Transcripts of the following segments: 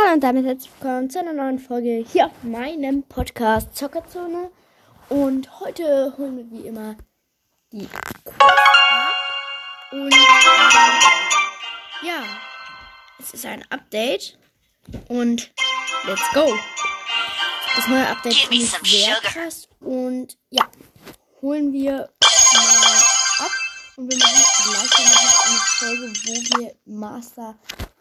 Hallo und damit herzlich willkommen zu einer neuen Folge hier auf meinem Podcast Zockerzone. Und heute holen wir wie immer die ab. Und ja, es ist ein Update. Und let's go. Das neue Update finde ich sehr krass. Und ja, holen wir mal ab. Und wir machen gleich noch eine Folge, wo wir Master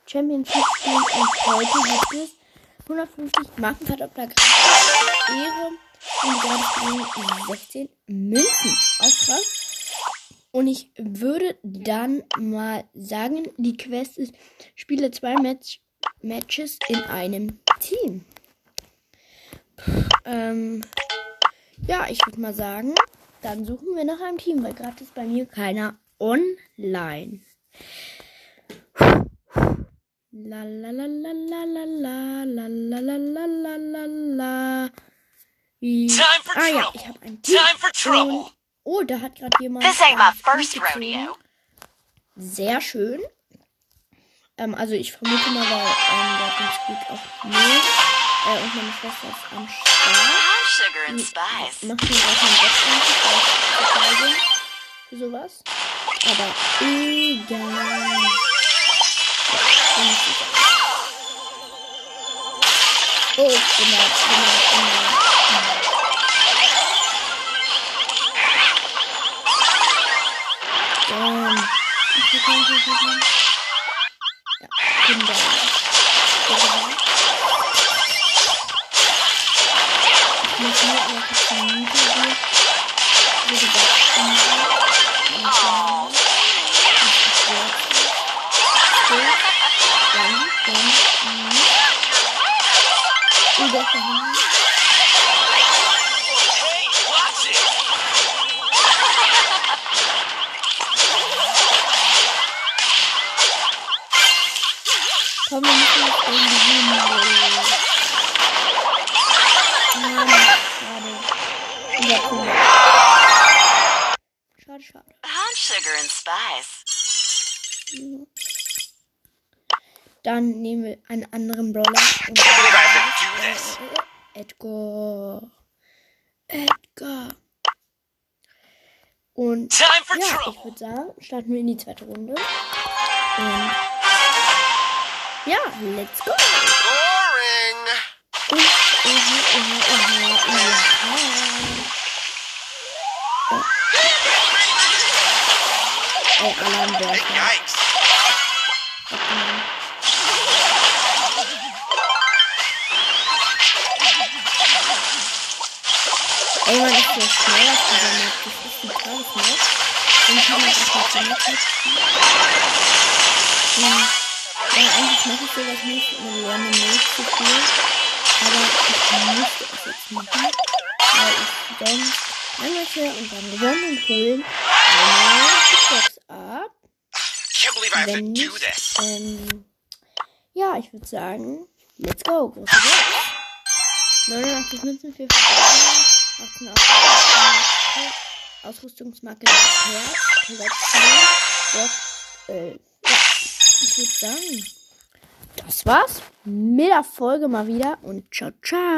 Championship spielen. Und heute gibt es 150 Markenverdoppler gratis Ehre. Und gerade kriegen 16 Münzen. Auch krass. Und ich würde dann mal sagen, die Quest ist, spiele zwei Match Matches in einem Team. Ähm, ja, ich würde mal sagen, dann suchen wir nach einem Team, weil gerade ist bei mir keiner online. La la la la la la la la la la la la la la. Time for ah ja, trouble. ich habe ein Team. Time for trouble. Oh, da hat gerade jemand. This ain't my first rodeo. Sehr schön. Ähm, also ich vermute mal, weil ähm, der Teamspeak auch nee. Äh, und meine Schwester ist am Start. Hi, sugar and spice. Macht mir auch ein Wettkampf, weil ich für sowas. Aber egal. Oh, ich bin da, ich bin da, ich bin da. Damn. Ich bekomme, ich bekomme. Ja, ich bin da. Ich muss nur auf das Vermieter gehen. Ich würde das Über. Komm, wir müssen jetzt irgendwie hin. Nein, schade. Schade, schade. Hi, sugar and spice. Dann nehmen wir einen anderen Brawler. Yes. Edgar. Edgar. Und ja, ich würde sagen, starten wir in die zweite Runde. Und ja, let's go. Boring. Oh, Alarmwerfer. Yikes. Ey, man ist so schnell auf dieser Map. Das ist die Tagesmap. Und kann man auch mit der Map spielen. Ja, ja, eigentlich mache ich sowas nicht, eine Random Mode zu spielen. Aber ich musste es jetzt machen. Weil ich sonst einmal und dann gewonnen holen einmal die Box ab. Wenn nicht, ähm, ja, ich würde sagen, let's go. Große Box. 89 Münzen für Verbraucher, 18 Ausrüstungsmarke, Herz, äh, ich würde sagen, das war's. Mit der Folge mal wieder und ciao, ciao.